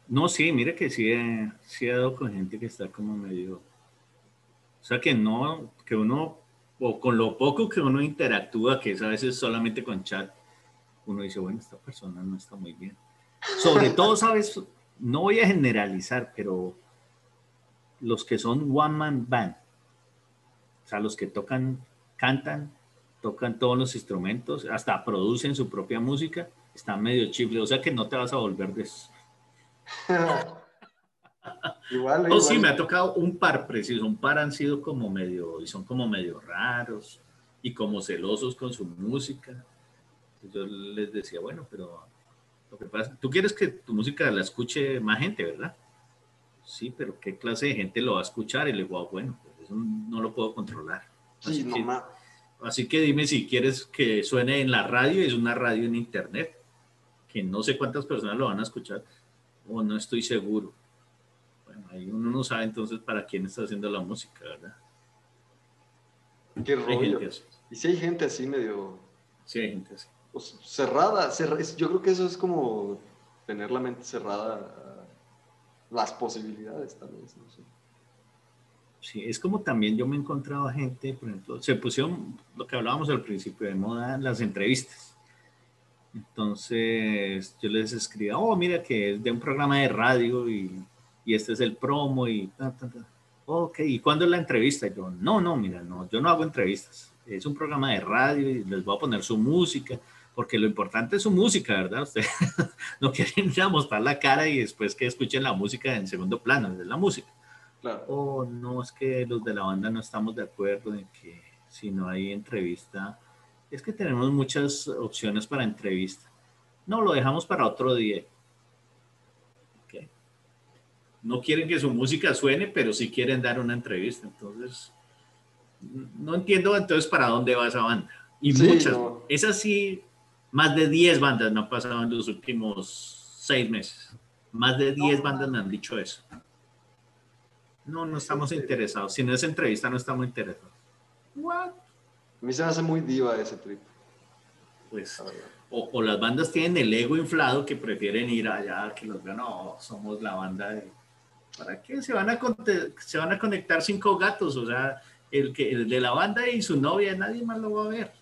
Speaker 2: No, sí, mira que sí he, sí he dado con gente que está como medio... O sea, que no, que uno o con lo poco que uno interactúa, que es a veces solamente con chat, uno dice, bueno, esta persona no está muy bien. Sobre todo, sabes, no voy a generalizar, pero los que son one man band, o sea, los que tocan, cantan, tocan todos los instrumentos, hasta producen su propia música, están medio chifle, o sea que no te vas a volver de eso.
Speaker 1: igual,
Speaker 2: oh, sí, me ha tocado un par preciso, un par han sido como medio, y son como medio raros y como celosos con su música. Yo les decía, bueno, pero lo que pasa, tú quieres que tu música la escuche más gente, ¿verdad? Sí, pero ¿qué clase de gente lo va a escuchar? Y le digo, ah, bueno, pues eso no lo puedo controlar.
Speaker 1: Así, que,
Speaker 2: así que dime si quieres que suene en la radio, es una radio en internet, que no sé cuántas personas lo van a escuchar, o no estoy seguro ahí uno no sabe entonces para quién está haciendo la música, ¿verdad?
Speaker 1: Qué rollo. Y si hay gente así medio...
Speaker 2: Sí, hay gente así.
Speaker 1: Pues, cerrada, yo creo que eso es como tener la mente cerrada a las posibilidades también. No sé.
Speaker 2: Sí, es como también yo me he encontrado a gente, por ejemplo, se pusieron lo que hablábamos al principio de moda, las entrevistas. Entonces yo les escribía, oh, mira que es de un programa de radio y y este es el promo y Ok, ¿y cuándo es la entrevista? Y yo, no, no, mira, no, yo no hago entrevistas. Es un programa de radio y les voy a poner su música, porque lo importante es su música, ¿verdad? Usted no quieren ir a mostrar la cara y después que escuchen la música en segundo plano, es la música.
Speaker 1: Claro.
Speaker 2: Oh, no, es que los de la banda no estamos de acuerdo en que si no hay entrevista, es que tenemos muchas opciones para entrevista. No, lo dejamos para otro día no quieren que su música suene, pero sí quieren dar una entrevista. Entonces, no entiendo entonces para dónde va esa banda. Y muchas, es así, más de 10 bandas me han pasado en los últimos 6 meses. Más de 10 bandas me han dicho eso. No, no estamos interesados. Si no es entrevista, no estamos interesados.
Speaker 1: What? A mí se me hace muy diva ese trip.
Speaker 2: Pues, o, o, las bandas tienen el ego inflado que prefieren ir allá que los vean, no, somos la banda de ¿Para qué? Se van a, se van a conectar cinco gatos, o sea, el, que, el de la banda y su novia, nadie más lo va a ver.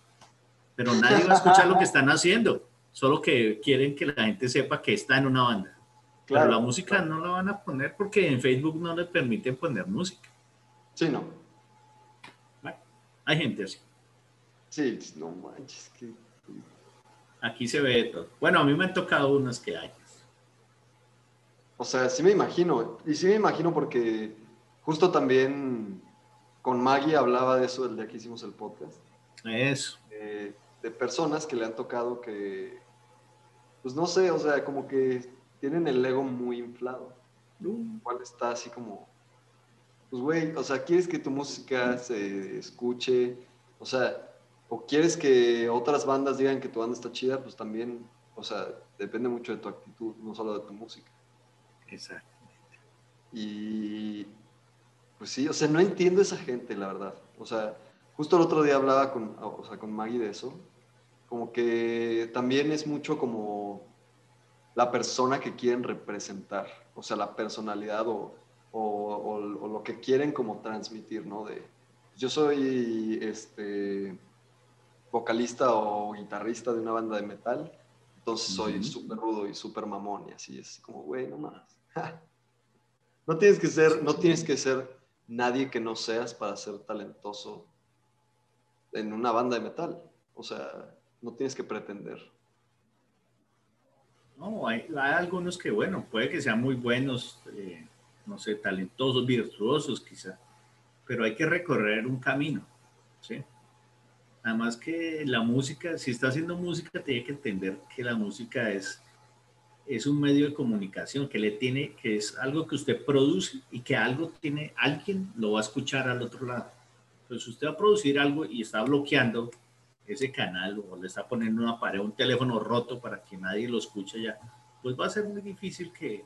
Speaker 2: Pero nadie va a escuchar lo que están haciendo, solo que quieren que la gente sepa que está en una banda. Claro, Pero la música no la van a poner porque en Facebook no les permiten poner música.
Speaker 1: Sí, no.
Speaker 2: Bueno, hay gente así.
Speaker 1: Sí, no manches. Que...
Speaker 2: Aquí se ve todo. Bueno, a mí me han tocado unas que hay.
Speaker 1: O sea, sí me imagino, y sí me imagino porque justo también con Maggie hablaba de eso el día que hicimos el podcast.
Speaker 2: Eso.
Speaker 1: de personas que le han tocado que, pues no sé, o sea, como que tienen el ego muy inflado. Uh. Cual está así como, pues güey, o sea, quieres que tu música se escuche, o sea, o quieres que otras bandas digan que tu banda está chida, pues también, o sea, depende mucho de tu actitud, no solo de tu música.
Speaker 2: Exactamente.
Speaker 1: Y pues sí, o sea, no entiendo esa gente, la verdad. O sea, justo el otro día hablaba con, o sea, con Maggie de eso. Como que también es mucho como la persona que quieren representar, o sea, la personalidad o, o, o, lo que quieren como transmitir, ¿no? De, yo soy este, vocalista o guitarrista de una banda de metal, entonces soy súper rudo y súper mamón y así, es como, güey, no más. no tienes que ser, no tienes que ser nadie que no seas para ser talentoso en una banda de metal. O sea, no tienes que pretender.
Speaker 2: No, hay, algunos que, bueno, puede que sean muy buenos, eh, no sé, talentosos, virtuosos quizá, pero hay que recorrer un camino, ¿sí? Nada más que la música, si está haciendo música, tiene que entender que la música es, es un medio de comunicación, que le tiene, que es algo que usted produce y que algo tiene, alguien lo va a escuchar al otro lado. Entonces usted va a producir algo y está bloqueando ese canal o le está poniendo una pared, un teléfono roto para que nadie lo escuche ya, pues va a ser muy difícil que,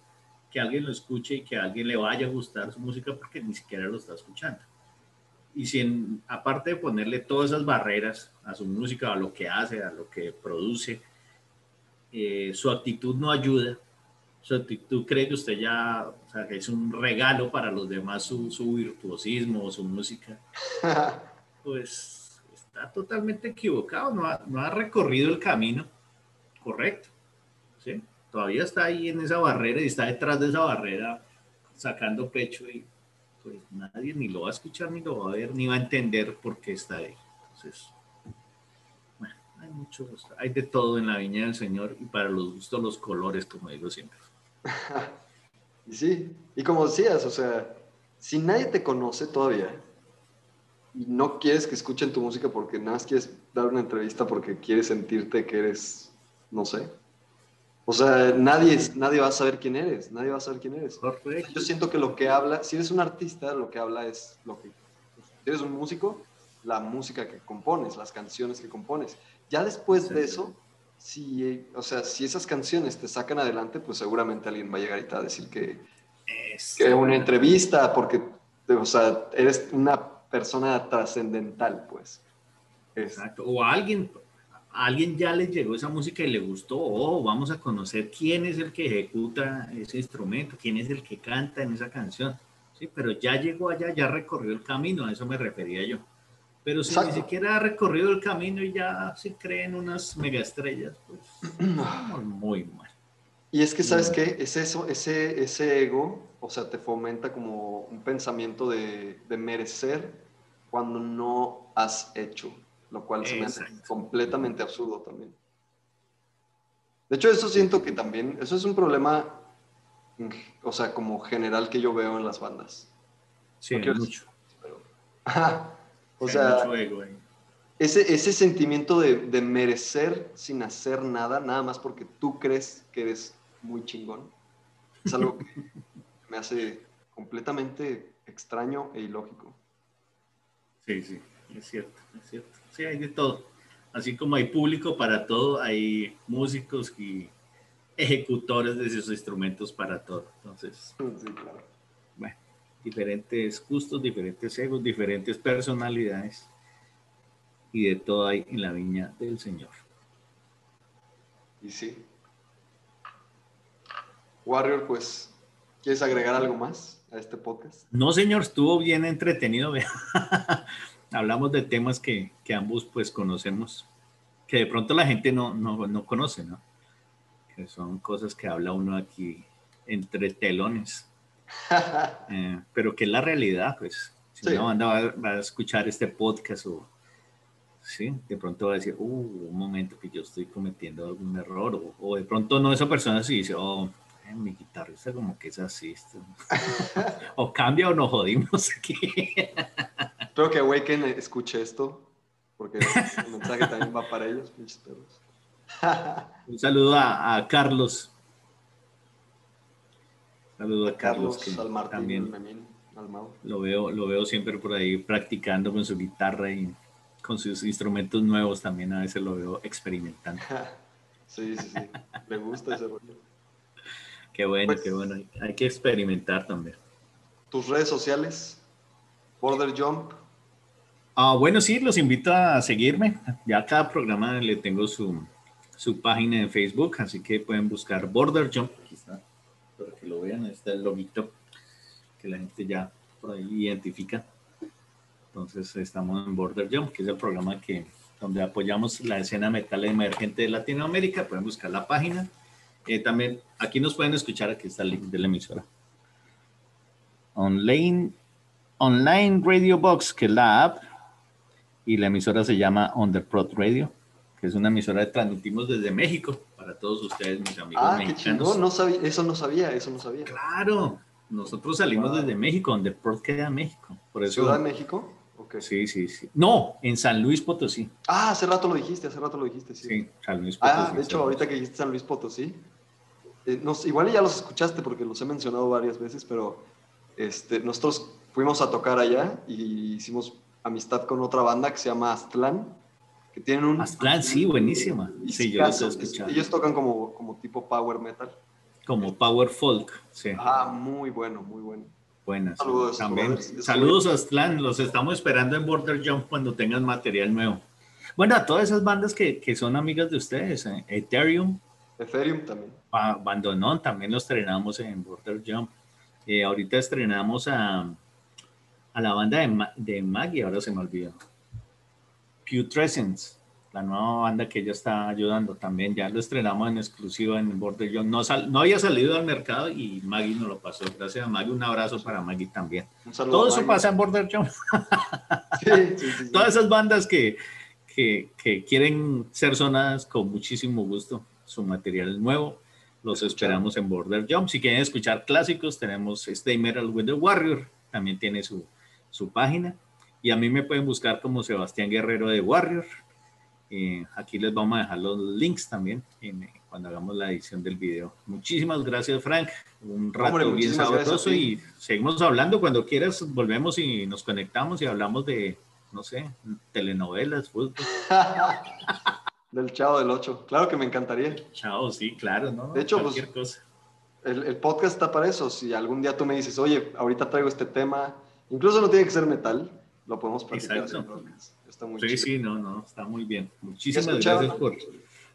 Speaker 2: que alguien lo escuche y que a alguien le vaya a gustar su música porque ni siquiera lo está escuchando. Y si aparte de ponerle todas esas barreras a su música, a lo que hace, a lo que produce, eh, su actitud no ayuda, su actitud cree que usted ya, o sea, que es un regalo para los demás su, su virtuosismo o su música, pues está totalmente equivocado, no ha, no ha recorrido el camino correcto. ¿sí? Todavía está ahí en esa barrera y está detrás de esa barrera sacando pecho y pues nadie ni lo va a escuchar, ni lo va a ver, ni va a entender por qué está ahí. Entonces, hay hay de todo en la viña del Señor y para los gustos los colores, como digo siempre.
Speaker 1: y sí, y como decías, o sea, si nadie te conoce todavía, y no quieres que escuchen tu música porque nada más quieres dar una entrevista porque quieres sentirte que eres, no sé. O sea, nadie, nadie va a saber quién eres, nadie va a saber quién eres. Yo siento que lo que habla, si eres un artista, lo que habla es lo que... Si eres un músico, la música que compones, las canciones que compones. Ya después de eso, si, o sea, si esas canciones te sacan adelante, pues seguramente alguien va a llegar y te va a decir que, es que una entrevista, porque, o sea, eres una persona trascendental, pues.
Speaker 2: Exacto. O a alguien, alguien ya le llegó esa música y le gustó, oh, vamos a conocer quién es el que ejecuta ese instrumento, quién es el que canta en esa canción. Sí, pero ya llegó allá, ya recorrió el camino, a eso me refería yo. Pero si ni siquiera ha recorrido el camino y ya se creen unas megaestrellas, pues muy mal.
Speaker 1: Y es que, ¿sabes qué? Es eso, ese, ese ego, o sea, te fomenta como un pensamiento de, de merecer cuando no has hecho, lo cual se me hace completamente absurdo también. De hecho, eso siento que también, eso es un problema, o sea, como general que yo veo en las bandas.
Speaker 2: Sí, mucho.
Speaker 1: O sea, ese, ese sentimiento de, de merecer sin hacer nada, nada más porque tú crees que eres muy chingón. Es algo que me hace completamente extraño e ilógico.
Speaker 2: Sí, sí, es cierto, es cierto. Sí, hay de todo. Así como hay público para todo, hay músicos y ejecutores de esos instrumentos para todo. Entonces, bueno, diferentes gustos, diferentes egos, diferentes personalidades y de todo hay en la viña del Señor.
Speaker 1: Y sí, Warrior, pues, ¿quieres agregar algo más a este podcast?
Speaker 2: No, señor, estuvo bien entretenido. Hablamos de temas que, ambos pues conocemos, que de pronto la gente no, no, conoce, ¿no? Que son cosas que habla uno aquí entre telones. Eh, pero que es la realidad, pues. Si una banda va, a escuchar este podcast o, sí, de pronto va a decir, uh, un momento que yo estoy cometiendo algún error, o, o de pronto no, esa persona sí dice, oh, mi guitarrista como que es así. o cambia o nos jodimos aquí.
Speaker 1: Espero que Awaken escuche esto, porque el mensaje también va para ellos,
Speaker 2: Un saludo a, Carlos. Saludo a Carlos, que también lo veo, lo veo siempre por ahí practicando con su guitarra y con sus instrumentos nuevos también a veces lo veo experimentando.
Speaker 1: sí, sí, sí. Me gusta ese rollo.
Speaker 2: Qué bueno, qué pues bueno. Hay que experimentar también.
Speaker 1: tus redes sociales, Border Jump.
Speaker 2: Ah, bueno, sí, los invito a seguirme. Ya cada programa le tengo su, su página en Facebook, así que pueden buscar Border Jump. Aquí está, para que lo vean, está el loguito que la gente ya por ahí identifica. Entonces estamos en Border Jump, que es el programa que donde apoyamos la escena metal emergente de Latinoamérica. Pueden buscar la página. Eh, también aquí nos pueden escuchar, aquí está el link de la emisora. Online, Online Radio Box, que es la app, y la emisora se llama On the Prod Radio, que es una emisora que transmitimos desde México para todos ustedes, mis amigos
Speaker 1: Ah, qué
Speaker 2: mexicanos.
Speaker 1: chingón, no sabía, eso no sabía, eso no sabía.
Speaker 2: Claro, nosotros salimos desde México, donde Prod queda México. Por eso,
Speaker 1: ¿Ciudad de México? Ok.
Speaker 2: Sí, sí, sí. No, en San Luis Potosí.
Speaker 1: Ah, hace rato lo dijiste, hace rato lo dijiste, sí.
Speaker 2: Sí, San Luis Potosí.
Speaker 1: Ah, de hecho, ahorita que dijiste San Luis Potosí, eh, nos, igual ya los escuchaste porque los he mencionado varias veces, pero este, nosotros fuimos a tocar allá y hicimos amistad con otra banda que se llama Aztlán, que tienen un...
Speaker 2: Aztlán, sí, buenísima. Sí, yo los he escuchado.
Speaker 1: Ellos tocan como, como tipo power metal.
Speaker 2: Como Power Folk, sí.
Speaker 1: Ah, muy bueno, muy bueno.
Speaker 2: Buenas.
Speaker 1: Saludos,
Speaker 2: También. Saludos a Aztlán, los estamos esperando en Border Jump cuando tengan material nuevo. Bueno, a todas esas bandas que, que son amigas de ustedes, eh, Ethereum,
Speaker 1: Ethereum también.
Speaker 2: Ba- Bandonón, también lo estrenamos en Border Jump. Eh, ahorita estrenamos a, a la banda de, de Maggie, ahora se me olvidó. Putrescence, la nueva banda que ella está ayudando también. Ya lo estrenamos en exclusiva en Border Jump. No, sal- no había salido al mercado y Maggie nos lo pasó. Gracias a Maggie, un abrazo para Maggie también.
Speaker 1: Un saludo
Speaker 2: Todo eso pasa en Border Jump.
Speaker 1: Sí, sí, sí, sí.
Speaker 2: Todas esas bandas que, que, que quieren ser sonadas con muchísimo gusto, su material es nuevo, los esperamos en Border Jump. Si quieren escuchar clásicos, tenemos Stay Metal with the Warrior, también tiene su, su página. Y a mí me pueden buscar como Sebastián Guerrero de Warrior. Eh, aquí les vamos a dejar los links también en, eh, cuando hagamos la edición del video. Muchísimas gracias, Frank. Un rato
Speaker 1: Hombre,
Speaker 2: bien sabroso y seguimos hablando. Cuando quieras, volvemos y nos conectamos y hablamos de, no sé, telenovelas, fútbol.
Speaker 1: Del Chavo del 8. Claro que me encantaría.
Speaker 2: Chao, sí, claro, ¿no?
Speaker 1: De hecho,
Speaker 2: Cualquier
Speaker 1: pues,
Speaker 2: cosa.
Speaker 1: El, el podcast está para eso. Si algún día tú me dices, oye, ahorita traigo este tema, incluso no tiene que ser metal, lo podemos platicar.
Speaker 2: Exacto.
Speaker 1: Está muy
Speaker 2: Sí,
Speaker 1: chido.
Speaker 2: sí, no, no, está muy bien. Muchísimas gracias por,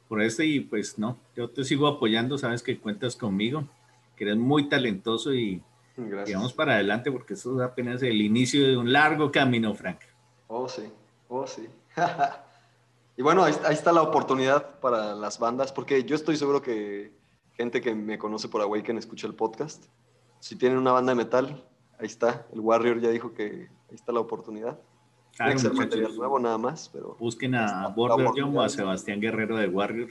Speaker 2: por esto y pues no, yo te sigo apoyando, sabes que cuentas conmigo, que eres muy talentoso y, y vamos para adelante porque esto es apenas el inicio de un largo camino, Frank.
Speaker 1: Oh, sí. Oh, sí. y bueno, ahí, ahí está la oportunidad para las bandas, porque yo estoy seguro que gente que me conoce por Awaken escucha el podcast. Si tienen una banda de metal, ahí está. El Warrior ya dijo que ahí está la oportunidad.
Speaker 2: Claro,
Speaker 1: Tiene que ser
Speaker 2: muchachos,
Speaker 1: material nuevo nada más, pero
Speaker 2: busquen a Border. John o a Sebastián Guerrero de Warrior.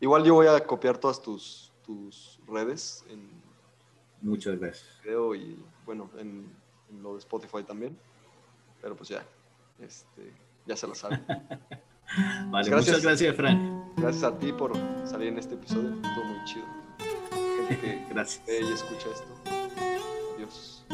Speaker 1: igual yo voy a copiar todas tus, tus redes en
Speaker 2: Muchas gracias.
Speaker 1: y bueno, en, en lo de Spotify también. Pero pues ya, este, ya se lo saben.
Speaker 2: Vale,
Speaker 1: Gracias.
Speaker 2: muchas gracias, Frank.
Speaker 1: Gracias a ti por salir en este episodio, estuvo muy chido. Gente que
Speaker 2: Gracias.
Speaker 1: ve y escucha esto. Adiós.